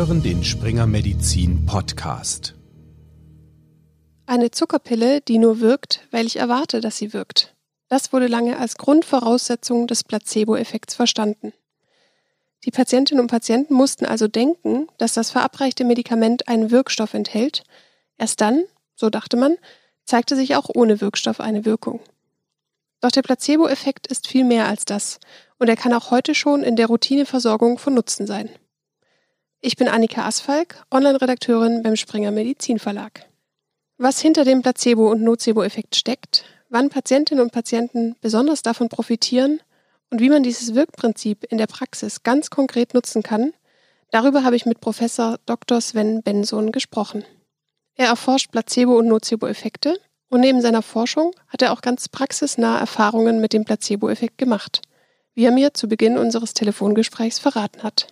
hören den Springer Medizin Podcast. Eine Zuckerpille, die nur wirkt, weil ich erwarte, dass sie wirkt. Das wurde lange als Grundvoraussetzung des Placebo-Effekts verstanden. Die Patientinnen und Patienten mussten also denken, dass das verabreichte Medikament einen Wirkstoff enthält. Erst dann, so dachte man, zeigte sich auch ohne Wirkstoff eine Wirkung. Doch der Placebo-Effekt ist viel mehr als das und er kann auch heute schon in der Routineversorgung von Nutzen sein. Ich bin Annika Asfalk, Online-Redakteurin beim Springer Medizin Verlag. Was hinter dem Placebo- und Nocebo-Effekt steckt, wann Patientinnen und Patienten besonders davon profitieren und wie man dieses Wirkprinzip in der Praxis ganz konkret nutzen kann, darüber habe ich mit Professor Dr. Sven Benson gesprochen. Er erforscht Placebo- und Nocebo-Effekte und neben seiner Forschung hat er auch ganz praxisnahe Erfahrungen mit dem Placebo-Effekt gemacht, wie er mir zu Beginn unseres Telefongesprächs verraten hat.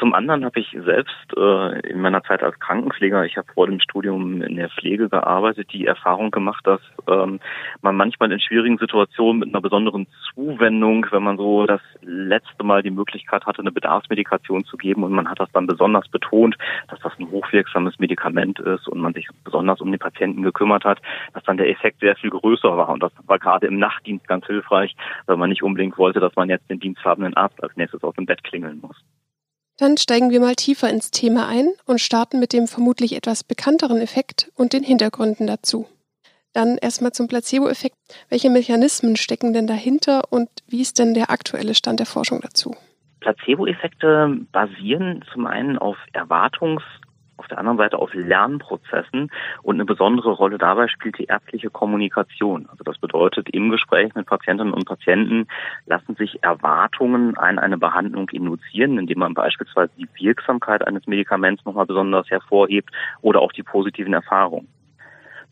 Zum anderen habe ich selbst äh, in meiner Zeit als Krankenpfleger, ich habe vor dem Studium in der Pflege gearbeitet, die Erfahrung gemacht, dass ähm, man manchmal in schwierigen Situationen mit einer besonderen Zuwendung, wenn man so das letzte Mal die Möglichkeit hatte, eine Bedarfsmedikation zu geben und man hat das dann besonders betont, dass das ein hochwirksames Medikament ist und man sich besonders um den Patienten gekümmert hat, dass dann der Effekt sehr viel größer war. Und das war gerade im Nachtdienst ganz hilfreich, weil man nicht unbedingt wollte, dass man jetzt den diensthabenden Arzt als nächstes aus dem Bett klingeln muss. Dann steigen wir mal tiefer ins Thema ein und starten mit dem vermutlich etwas bekannteren Effekt und den Hintergründen dazu. Dann erstmal zum Placebo-Effekt. Welche Mechanismen stecken denn dahinter und wie ist denn der aktuelle Stand der Forschung dazu? Placebo-Effekte basieren zum einen auf Erwartungs- auf der anderen Seite auf Lernprozessen und eine besondere Rolle dabei spielt die ärztliche Kommunikation. Also das bedeutet, im Gespräch mit Patientinnen und Patienten lassen sich Erwartungen an eine Behandlung induzieren, indem man beispielsweise die Wirksamkeit eines Medikaments nochmal besonders hervorhebt oder auch die positiven Erfahrungen.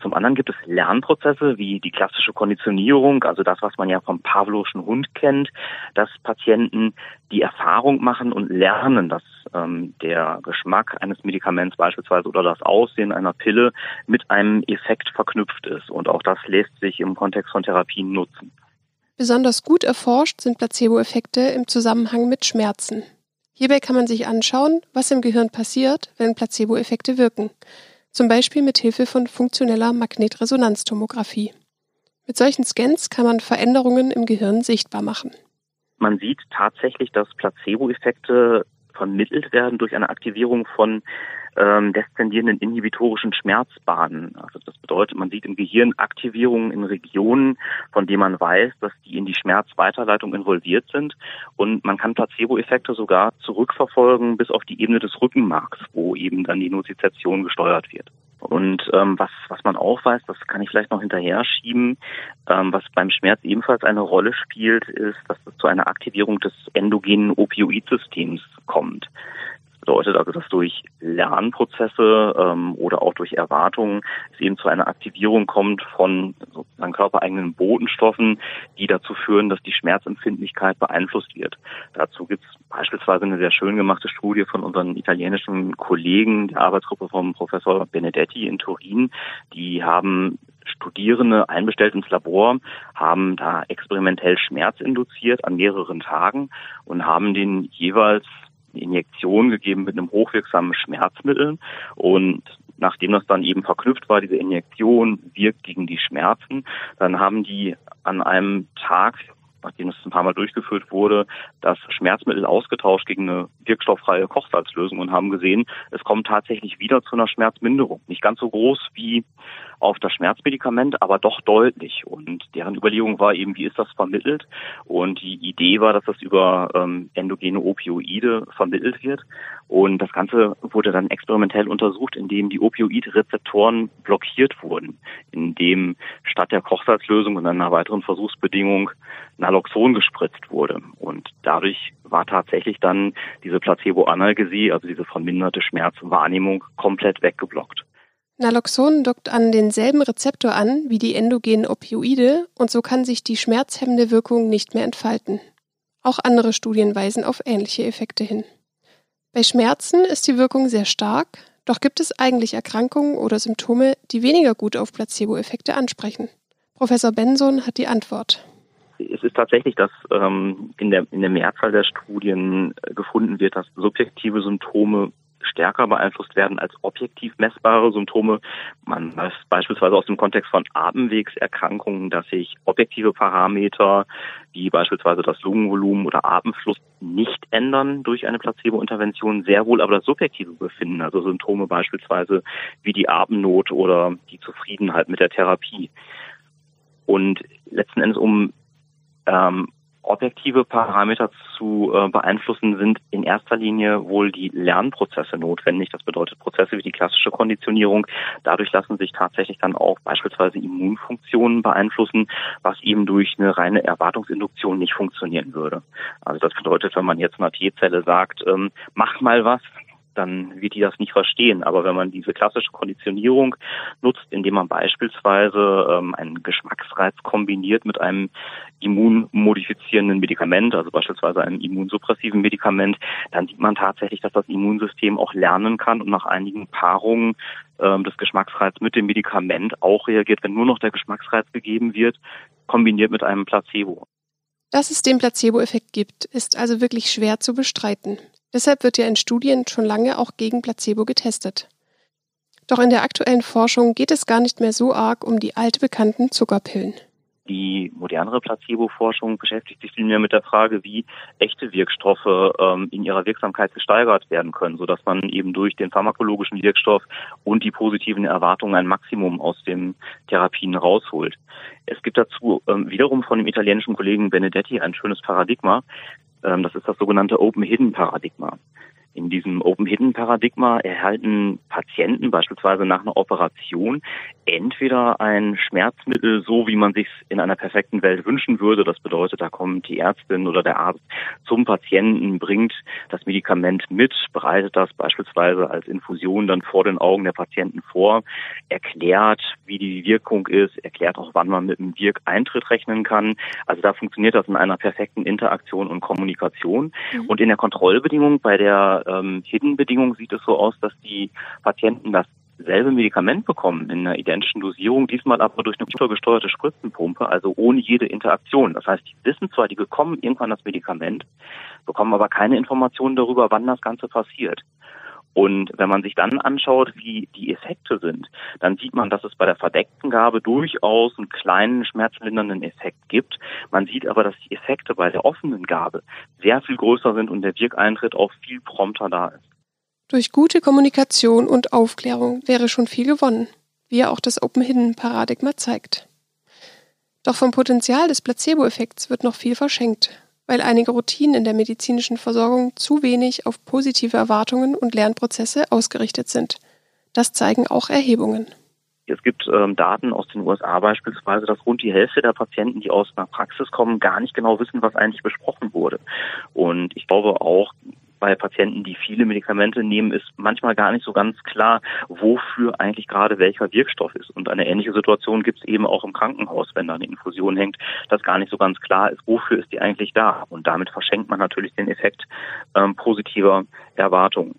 Zum anderen gibt es Lernprozesse wie die klassische Konditionierung, also das, was man ja vom Pavlovschen Hund kennt, dass Patienten die Erfahrung machen und lernen, dass ähm, der Geschmack eines Medikaments beispielsweise oder das Aussehen einer Pille mit einem Effekt verknüpft ist. Und auch das lässt sich im Kontext von Therapien nutzen. Besonders gut erforscht sind Placebo-Effekte im Zusammenhang mit Schmerzen. Hierbei kann man sich anschauen, was im Gehirn passiert, wenn Placebo-Effekte wirken zum Beispiel mit Hilfe von funktioneller Magnetresonanztomographie. Mit solchen Scans kann man Veränderungen im Gehirn sichtbar machen. Man sieht tatsächlich, dass Placebo-Effekte vermittelt werden durch eine Aktivierung von ähm, deszendierenden inhibitorischen Schmerzbahnen. Also das bedeutet, man sieht im Gehirn Aktivierungen in Regionen, von denen man weiß, dass die in die Schmerzweiterleitung involviert sind. Und man kann Placebo-Effekte sogar zurückverfolgen bis auf die Ebene des Rückenmarks, wo eben dann die Nozization gesteuert wird. Und ähm, was, was man auch weiß, das kann ich vielleicht noch hinterher schieben, ähm, was beim Schmerz ebenfalls eine Rolle spielt, ist, dass es zu einer Aktivierung des endogenen Opioidsystems kommt bedeutet also, dass durch Lernprozesse ähm, oder auch durch Erwartungen es eben zu einer Aktivierung kommt von sozusagen körpereigenen Botenstoffen, die dazu führen, dass die Schmerzempfindlichkeit beeinflusst wird. Dazu gibt es beispielsweise eine sehr schön gemachte Studie von unseren italienischen Kollegen der Arbeitsgruppe vom Professor Benedetti in Turin. Die haben Studierende einbestellt ins Labor, haben da experimentell Schmerz induziert an mehreren Tagen und haben den jeweils Injektion gegeben mit einem hochwirksamen Schmerzmittel und nachdem das dann eben verknüpft war, diese Injektion wirkt gegen die Schmerzen, dann haben die an einem Tag nachdem es ein paar Mal durchgeführt wurde, das Schmerzmittel ausgetauscht gegen eine wirkstofffreie Kochsalzlösung und haben gesehen, es kommt tatsächlich wieder zu einer Schmerzminderung. Nicht ganz so groß wie auf das Schmerzmedikament, aber doch deutlich. Und deren Überlegung war eben, wie ist das vermittelt? Und die Idee war, dass das über ähm, endogene Opioide vermittelt wird. Und das Ganze wurde dann experimentell untersucht, indem die Opioidrezeptoren blockiert wurden, indem statt der Kochsalzlösung und einer weiteren Versuchsbedingung Naloxon gespritzt wurde. Und dadurch war tatsächlich dann diese Placebo-Analgesie, also diese verminderte Schmerzwahrnehmung, komplett weggeblockt. Naloxon dockt an denselben Rezeptor an wie die endogenen Opioide und so kann sich die schmerzhemmende Wirkung nicht mehr entfalten. Auch andere Studien weisen auf ähnliche Effekte hin. Bei Schmerzen ist die Wirkung sehr stark, doch gibt es eigentlich Erkrankungen oder Symptome, die weniger gut auf Placebo-Effekte ansprechen. Professor Benson hat die Antwort. Es ist tatsächlich, dass ähm, in, der, in der Mehrzahl der Studien äh, gefunden wird, dass subjektive Symptome stärker beeinflusst werden als objektiv messbare Symptome. Man weiß beispielsweise aus dem Kontext von Atemwegserkrankungen, dass sich objektive Parameter wie beispielsweise das Lungenvolumen oder Atemfluss nicht ändern durch eine Placebo-Intervention, sehr wohl aber das subjektive Befinden, also Symptome beispielsweise wie die Atemnot oder die Zufriedenheit mit der Therapie. Und letzten Endes, um ähm, objektive Parameter zu äh, beeinflussen, sind in erster Linie wohl die Lernprozesse notwendig. Das bedeutet Prozesse wie die klassische Konditionierung. Dadurch lassen sich tatsächlich dann auch beispielsweise Immunfunktionen beeinflussen, was eben durch eine reine Erwartungsinduktion nicht funktionieren würde. Also das bedeutet, wenn man jetzt einer T-Zelle sagt, ähm, mach mal was, dann wird die das nicht verstehen. Aber wenn man diese klassische Konditionierung nutzt, indem man beispielsweise ähm, einen Geschmacksreiz kombiniert mit einem immunmodifizierenden Medikament, also beispielsweise einem immunsuppressiven Medikament, dann sieht man tatsächlich, dass das Immunsystem auch lernen kann und nach einigen Paarungen ähm, des Geschmacksreiz mit dem Medikament auch reagiert, wenn nur noch der Geschmacksreiz gegeben wird, kombiniert mit einem Placebo. Dass es den Placebo-Effekt gibt, ist also wirklich schwer zu bestreiten. Deshalb wird ja in Studien schon lange auch gegen Placebo getestet. Doch in der aktuellen Forschung geht es gar nicht mehr so arg um die altbekannten Zuckerpillen. Die modernere Placebo-Forschung beschäftigt sich vielmehr mit der Frage, wie echte Wirkstoffe ähm, in ihrer Wirksamkeit gesteigert werden können, sodass man eben durch den pharmakologischen Wirkstoff und die positiven Erwartungen ein Maximum aus den Therapien rausholt. Es gibt dazu ähm, wiederum von dem italienischen Kollegen Benedetti ein schönes Paradigma. Ähm, das ist das sogenannte Open-Hidden-Paradigma. In diesem Open-Hidden-Paradigma erhalten Patienten beispielsweise nach einer Operation entweder ein Schmerzmittel, so wie man sich in einer perfekten Welt wünschen würde. Das bedeutet, da kommt die Ärztin oder der Arzt zum Patienten, bringt das Medikament mit, bereitet das beispielsweise als Infusion dann vor den Augen der Patienten vor, erklärt, wie die Wirkung ist, erklärt auch, wann man mit dem Wirkeintritt rechnen kann. Also da funktioniert das in einer perfekten Interaktion und Kommunikation. Mhm. Und in der Kontrollbedingung bei der ähm, Hidden-Bedingung sieht es so aus, dass die Patienten dasselbe Medikament bekommen in einer identischen Dosierung, diesmal aber durch eine computergesteuerte Spritzenpumpe, also ohne jede Interaktion. Das heißt, die wissen zwar, die bekommen irgendwann das Medikament, bekommen aber keine Informationen darüber, wann das Ganze passiert. Und wenn man sich dann anschaut, wie die Effekte sind, dann sieht man, dass es bei der verdeckten Gabe durchaus einen kleinen schmerzlindernden Effekt gibt. Man sieht aber, dass die Effekte bei der offenen Gabe sehr viel größer sind und der Wirkeintritt auch viel prompter da ist. Durch gute Kommunikation und Aufklärung wäre schon viel gewonnen, wie ja auch das Open-Hidden-Paradigma zeigt. Doch vom Potenzial des Placebo-Effekts wird noch viel verschenkt weil einige Routinen in der medizinischen Versorgung zu wenig auf positive Erwartungen und Lernprozesse ausgerichtet sind. Das zeigen auch Erhebungen. Es gibt ähm, Daten aus den USA beispielsweise, dass rund die Hälfte der Patienten, die aus einer Praxis kommen, gar nicht genau wissen, was eigentlich besprochen wurde. Und ich glaube auch, bei Patienten, die viele Medikamente nehmen, ist manchmal gar nicht so ganz klar, wofür eigentlich gerade welcher Wirkstoff ist. Und eine ähnliche Situation gibt es eben auch im Krankenhaus, wenn da eine Infusion hängt, dass gar nicht so ganz klar ist, wofür ist die eigentlich da. Und damit verschenkt man natürlich den Effekt ähm, positiver Erwartungen.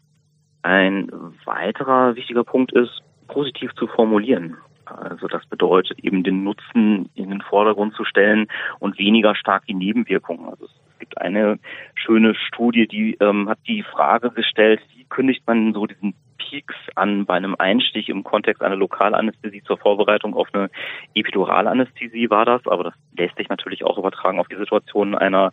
Ein weiterer wichtiger Punkt ist, positiv zu formulieren. Also das bedeutet eben den Nutzen in den Vordergrund zu stellen und weniger stark die Nebenwirkungen. Also es gibt eine schöne Studie, die ähm, hat die Frage gestellt, wie kündigt man so diesen Peaks an bei einem Einstich im Kontext einer Lokalanästhesie zur Vorbereitung auf eine Epiduralanästhesie war das, aber das lässt sich natürlich auch übertragen auf die Situation einer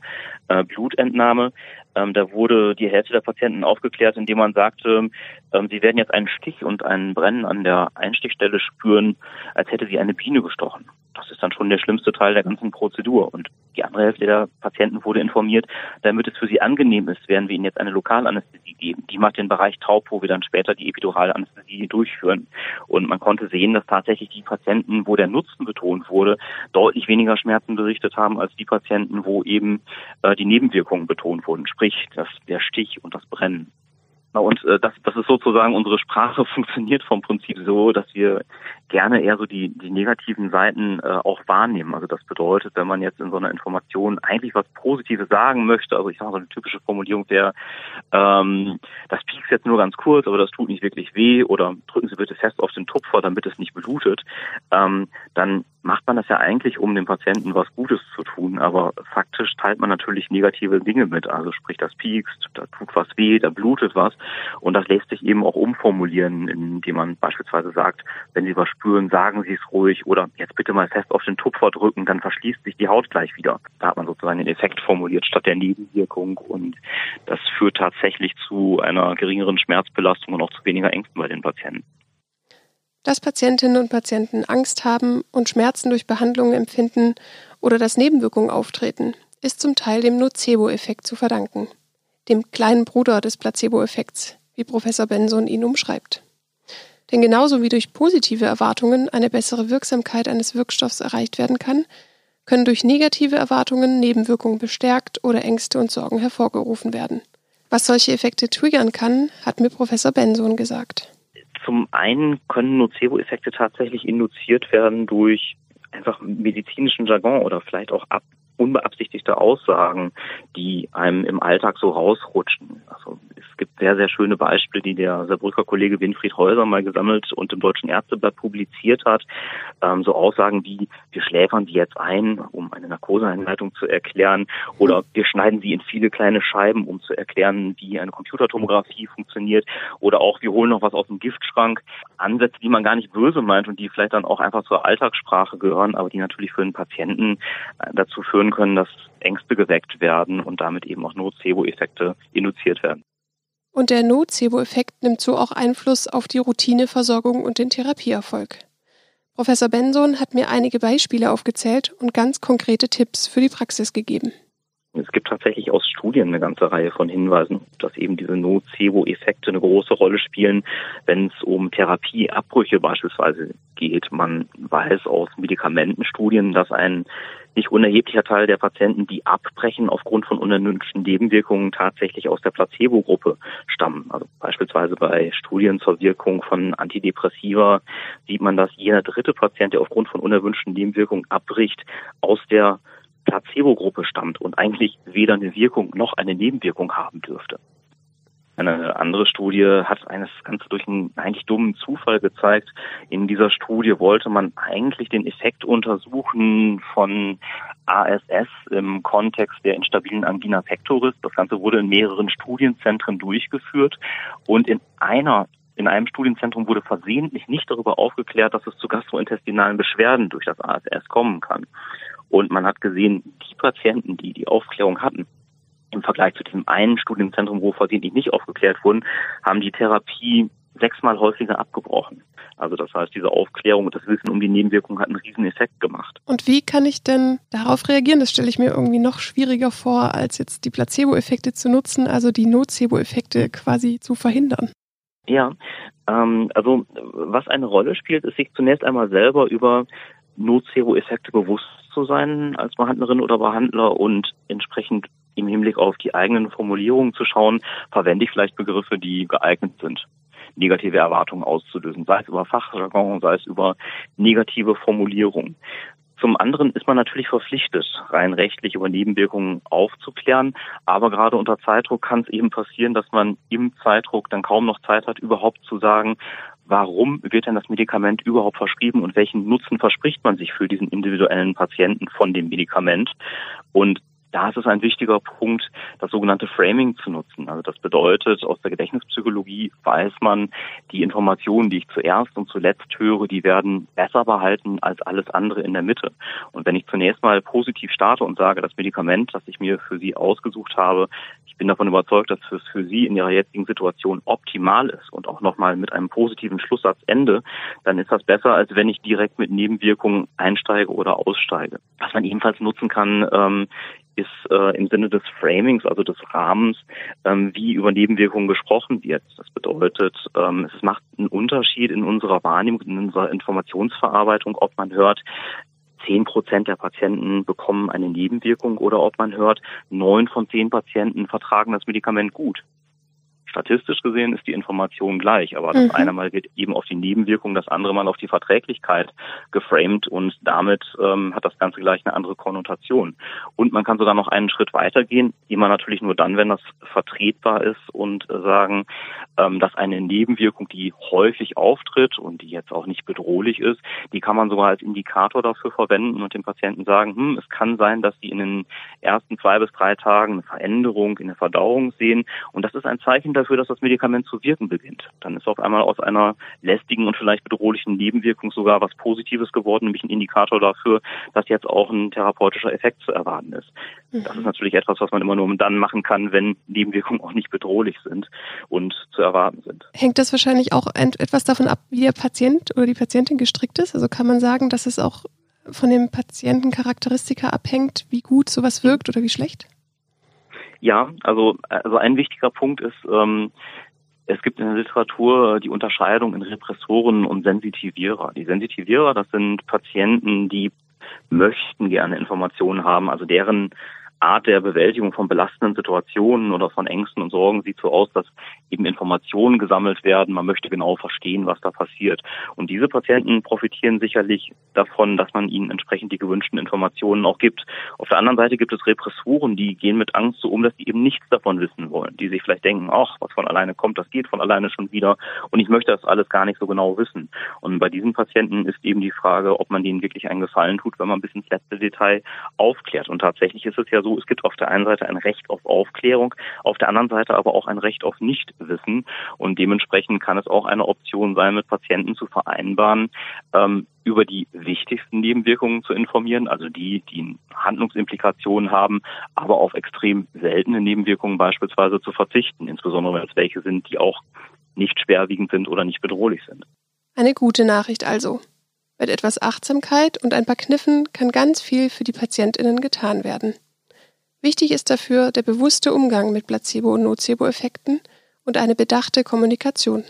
äh, Blutentnahme. Ähm, da wurde die Hälfte der Patienten aufgeklärt, indem man sagte, ähm, sie werden jetzt einen Stich und ein Brennen an der Einstichstelle spüren, als hätte sie eine Biene gestochen. Das ist dann schon der schlimmste Teil der ganzen Prozedur. Und die andere Hälfte der Patienten wurde informiert, damit es für sie angenehm ist, werden wir ihnen jetzt eine Lokalanästhesie geben. Die macht den Bereich taub, wo wir dann später die Epiduralanästhesie durchführen. Und man konnte sehen, dass tatsächlich die Patienten, wo der Nutzen betont wurde, deutlich weniger Schmerzen berichtet haben als die Patienten, wo eben äh, die Nebenwirkungen betont wurden, sprich das, der Stich und das Brennen. Und äh, das, das ist sozusagen unsere Sprache funktioniert vom Prinzip so, dass wir gerne eher so die, die negativen Seiten äh, auch wahrnehmen. Also das bedeutet, wenn man jetzt in so einer Information eigentlich was Positives sagen möchte, also ich sage so eine typische Formulierung wäre, ähm, das piekst jetzt nur ganz kurz, aber das tut nicht wirklich weh oder drücken Sie bitte fest auf den Tupfer, damit es nicht blutet, ähm, dann macht man das ja eigentlich, um dem Patienten was Gutes zu tun, aber faktisch teilt man natürlich negative Dinge mit. Also sprich, das piekst, da tut was weh, da blutet was und das lässt sich eben auch umformulieren, indem man beispielsweise sagt, wenn Sie was spüren, sagen Sie es ruhig oder jetzt bitte mal fest auf den Tupfer drücken, dann verschließt sich die Haut gleich wieder. Da hat man sozusagen den Effekt formuliert statt der Nebenwirkung und das führt tatsächlich zu einer geringeren Schmerzbelastung und auch zu weniger Ängsten bei den Patienten. Dass Patientinnen und Patienten Angst haben und Schmerzen durch Behandlungen empfinden oder dass Nebenwirkungen auftreten, ist zum Teil dem Nocebo-Effekt zu verdanken, dem kleinen Bruder des Placebo-Effekts, wie Professor Benson ihn umschreibt. Denn genauso wie durch positive Erwartungen eine bessere Wirksamkeit eines Wirkstoffs erreicht werden kann, können durch negative Erwartungen Nebenwirkungen bestärkt oder Ängste und Sorgen hervorgerufen werden. Was solche Effekte triggern kann, hat mir Professor Benson gesagt. Zum einen können Nocebo-Effekte tatsächlich induziert werden durch einfach medizinischen Jargon oder vielleicht auch ab unbeabsichtigte Aussagen, die einem im Alltag so rausrutschen. Also es gibt sehr, sehr schöne Beispiele, die der Saarbrücker Kollege Winfried Häuser mal gesammelt und im Deutschen Ärzteblatt publiziert hat. Ähm, so Aussagen wie, wir schläfern sie jetzt ein, um eine Narkoseeinleitung zu erklären, oder wir schneiden sie in viele kleine Scheiben, um zu erklären, wie eine Computertomographie funktioniert, oder auch, wir holen noch was aus dem Giftschrank. Ansätze, die man gar nicht böse meint und die vielleicht dann auch einfach zur Alltagssprache gehören, aber die natürlich für den Patienten äh, dazu führen können, dass Ängste geweckt werden und damit eben auch Nocebo-Effekte induziert werden. Und der Nocebo-Effekt nimmt so auch Einfluss auf die Routineversorgung und den Therapieerfolg. Professor Benson hat mir einige Beispiele aufgezählt und ganz konkrete Tipps für die Praxis gegeben. Es gibt tatsächlich aus Studien eine ganze Reihe von Hinweisen, dass eben diese Nocebo-Effekte eine große Rolle spielen, wenn es um Therapieabbrüche beispielsweise geht. Man weiß aus Medikamentenstudien, dass ein nicht unerheblicher Teil der Patienten, die abbrechen aufgrund von unerwünschten Nebenwirkungen, tatsächlich aus der Placebo-Gruppe stammen. Also beispielsweise bei Studien zur Wirkung von Antidepressiva sieht man, dass jeder dritte Patient, der aufgrund von unerwünschten Nebenwirkungen abbricht, aus der Placebo-Gruppe stammt und eigentlich weder eine Wirkung noch eine Nebenwirkung haben dürfte. Eine andere Studie hat eines Ganze durch einen eigentlich dummen Zufall gezeigt. In dieser Studie wollte man eigentlich den Effekt untersuchen von ASS im Kontext der instabilen Angina pectoris. Das Ganze wurde in mehreren Studienzentren durchgeführt und in einer in einem Studienzentrum wurde versehentlich nicht darüber aufgeklärt, dass es zu gastrointestinalen Beschwerden durch das ASS kommen kann. Und man hat gesehen, die Patienten, die die Aufklärung hatten, im Vergleich zu diesem einen Studienzentrum, wo versehentlich nicht aufgeklärt wurden, haben die Therapie sechsmal häufiger abgebrochen. Also das heißt, diese Aufklärung und das Wissen um die Nebenwirkungen hat einen riesen Effekt gemacht. Und wie kann ich denn darauf reagieren? Das stelle ich mir irgendwie noch schwieriger vor, als jetzt die Placebo-Effekte zu nutzen, also die Nocebo-Effekte quasi zu verhindern. Ja, ähm, also was eine Rolle spielt, ist sich zunächst einmal selber über Nocebo-Effekte bewusst zu sein als Behandlerin oder Behandler und entsprechend Hinblick auf die eigenen Formulierungen zu schauen, verwende ich vielleicht Begriffe, die geeignet sind, negative Erwartungen auszulösen, sei es über Fachjargon, sei es über negative Formulierungen. Zum anderen ist man natürlich verpflichtet, rein rechtlich über Nebenwirkungen aufzuklären. Aber gerade unter Zeitdruck kann es eben passieren, dass man im Zeitdruck dann kaum noch Zeit hat, überhaupt zu sagen, warum wird denn das Medikament überhaupt verschrieben und welchen Nutzen verspricht man sich für diesen individuellen Patienten von dem Medikament. Und da ist es ein wichtiger Punkt, das sogenannte Framing zu nutzen. Also das bedeutet, aus der Gedächtnispsychologie weiß man, die Informationen, die ich zuerst und zuletzt höre, die werden besser behalten als alles andere in der Mitte. Und wenn ich zunächst mal positiv starte und sage, das Medikament, das ich mir für Sie ausgesucht habe, ich bin davon überzeugt, dass es für Sie in Ihrer jetzigen Situation optimal ist und auch nochmal mit einem positiven Schlusssatz ende, dann ist das besser, als wenn ich direkt mit Nebenwirkungen einsteige oder aussteige. Was man ebenfalls nutzen kann, ähm, ist äh, im Sinne des Framings, also des Rahmens, ähm, wie über Nebenwirkungen gesprochen wird. Das bedeutet, ähm, es macht einen Unterschied in unserer Wahrnehmung, in unserer Informationsverarbeitung, ob man hört, zehn Prozent der Patienten bekommen eine Nebenwirkung oder ob man hört, neun von zehn Patienten vertragen das Medikament gut statistisch gesehen ist die Information gleich, aber das mhm. eine Mal wird eben auf die Nebenwirkung, das andere Mal auf die Verträglichkeit geframed und damit ähm, hat das Ganze gleich eine andere Konnotation. Und man kann sogar noch einen Schritt weitergehen, immer natürlich nur dann, wenn das vertretbar ist und äh, sagen, ähm, dass eine Nebenwirkung, die häufig auftritt und die jetzt auch nicht bedrohlich ist, die kann man sogar als Indikator dafür verwenden und dem Patienten sagen, hm, es kann sein, dass die in den ersten zwei bis drei Tagen eine Veränderung in der Verdauung sehen und das ist ein Zeichen dafür, dass das Medikament zu wirken beginnt. Dann ist auf einmal aus einer lästigen und vielleicht bedrohlichen Nebenwirkung sogar was Positives geworden, nämlich ein Indikator dafür, dass jetzt auch ein therapeutischer Effekt zu erwarten ist. Mhm. Das ist natürlich etwas, was man immer nur dann machen kann, wenn Nebenwirkungen auch nicht bedrohlich sind und zu erwarten sind. Hängt das wahrscheinlich auch etwas davon ab, wie der Patient oder die Patientin gestrickt ist? Also kann man sagen, dass es auch von dem Patientencharakteristika abhängt, wie gut sowas wirkt oder wie schlecht? Ja, also, also ein wichtiger Punkt ist, ähm, es gibt in der Literatur die Unterscheidung in Repressoren und Sensitivierer. Die Sensitivierer, das sind Patienten, die möchten gerne Informationen haben, also deren Art der Bewältigung von belastenden Situationen oder von Ängsten und Sorgen sieht so aus, dass eben Informationen gesammelt werden. Man möchte genau verstehen, was da passiert. Und diese Patienten profitieren sicherlich davon, dass man ihnen entsprechend die gewünschten Informationen auch gibt. Auf der anderen Seite gibt es Repressoren, die gehen mit Angst so um, dass sie eben nichts davon wissen wollen. Die sich vielleicht denken, ach, was von alleine kommt, das geht von alleine schon wieder. Und ich möchte das alles gar nicht so genau wissen. Und bei diesen Patienten ist eben die Frage, ob man denen wirklich einen Gefallen tut, wenn man bis ins letzte Detail aufklärt. Und tatsächlich ist es ja so, es gibt auf der einen Seite ein Recht auf Aufklärung, auf der anderen Seite aber auch ein Recht auf Nichtwissen. Und dementsprechend kann es auch eine Option sein, mit Patienten zu vereinbaren, ähm, über die wichtigsten Nebenwirkungen zu informieren, also die, die Handlungsimplikationen haben, aber auf extrem seltene Nebenwirkungen beispielsweise zu verzichten, insbesondere wenn es welche sind, die auch nicht schwerwiegend sind oder nicht bedrohlich sind. Eine gute Nachricht also. Mit etwas Achtsamkeit und ein paar Kniffen kann ganz viel für die Patientinnen getan werden. Wichtig ist dafür der bewusste Umgang mit Placebo- und Nocebo-Effekten und eine bedachte Kommunikation.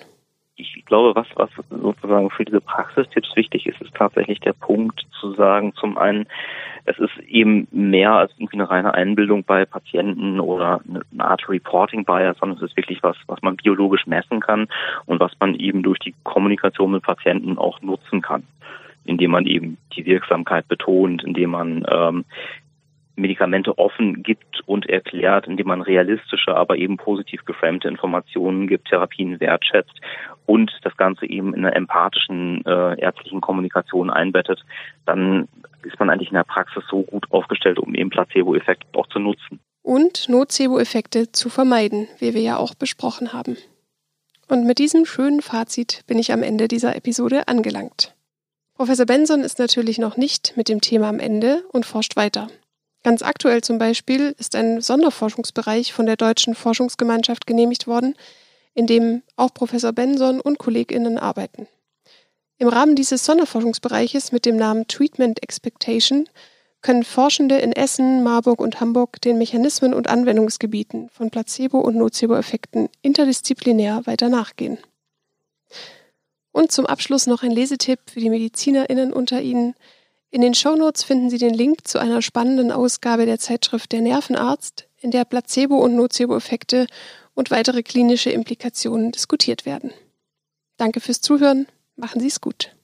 Ich glaube, was, was sozusagen für diese Praxistipps wichtig ist, ist tatsächlich der Punkt zu sagen, zum einen, es ist eben mehr als irgendwie eine reine Einbildung bei Patienten oder eine Art Reporting Bias, sondern es ist wirklich was, was man biologisch messen kann und was man eben durch die Kommunikation mit Patienten auch nutzen kann indem man eben die Wirksamkeit betont, indem man ähm, Medikamente offen gibt und erklärt, indem man realistische, aber eben positiv geframte Informationen gibt, Therapien wertschätzt und das Ganze eben in einer empathischen äh, ärztlichen Kommunikation einbettet, dann ist man eigentlich in der Praxis so gut aufgestellt, um eben Placebo-Effekte auch zu nutzen. Und Nocebo-Effekte zu vermeiden, wie wir ja auch besprochen haben. Und mit diesem schönen Fazit bin ich am Ende dieser Episode angelangt. Professor Benson ist natürlich noch nicht mit dem Thema am Ende und forscht weiter. Ganz aktuell zum Beispiel ist ein Sonderforschungsbereich von der Deutschen Forschungsgemeinschaft genehmigt worden, in dem auch Professor Benson und KollegInnen arbeiten. Im Rahmen dieses Sonderforschungsbereiches mit dem Namen Treatment Expectation können Forschende in Essen, Marburg und Hamburg den Mechanismen und Anwendungsgebieten von Placebo- und Nocebo-Effekten interdisziplinär weiter nachgehen. Und zum Abschluss noch ein Lesetipp für die MedizinerInnen unter Ihnen. In den Shownotes finden Sie den Link zu einer spannenden Ausgabe der Zeitschrift Der Nervenarzt, in der Placebo- und Nocebo-Effekte und weitere klinische Implikationen diskutiert werden. Danke fürs Zuhören, machen Sie es gut.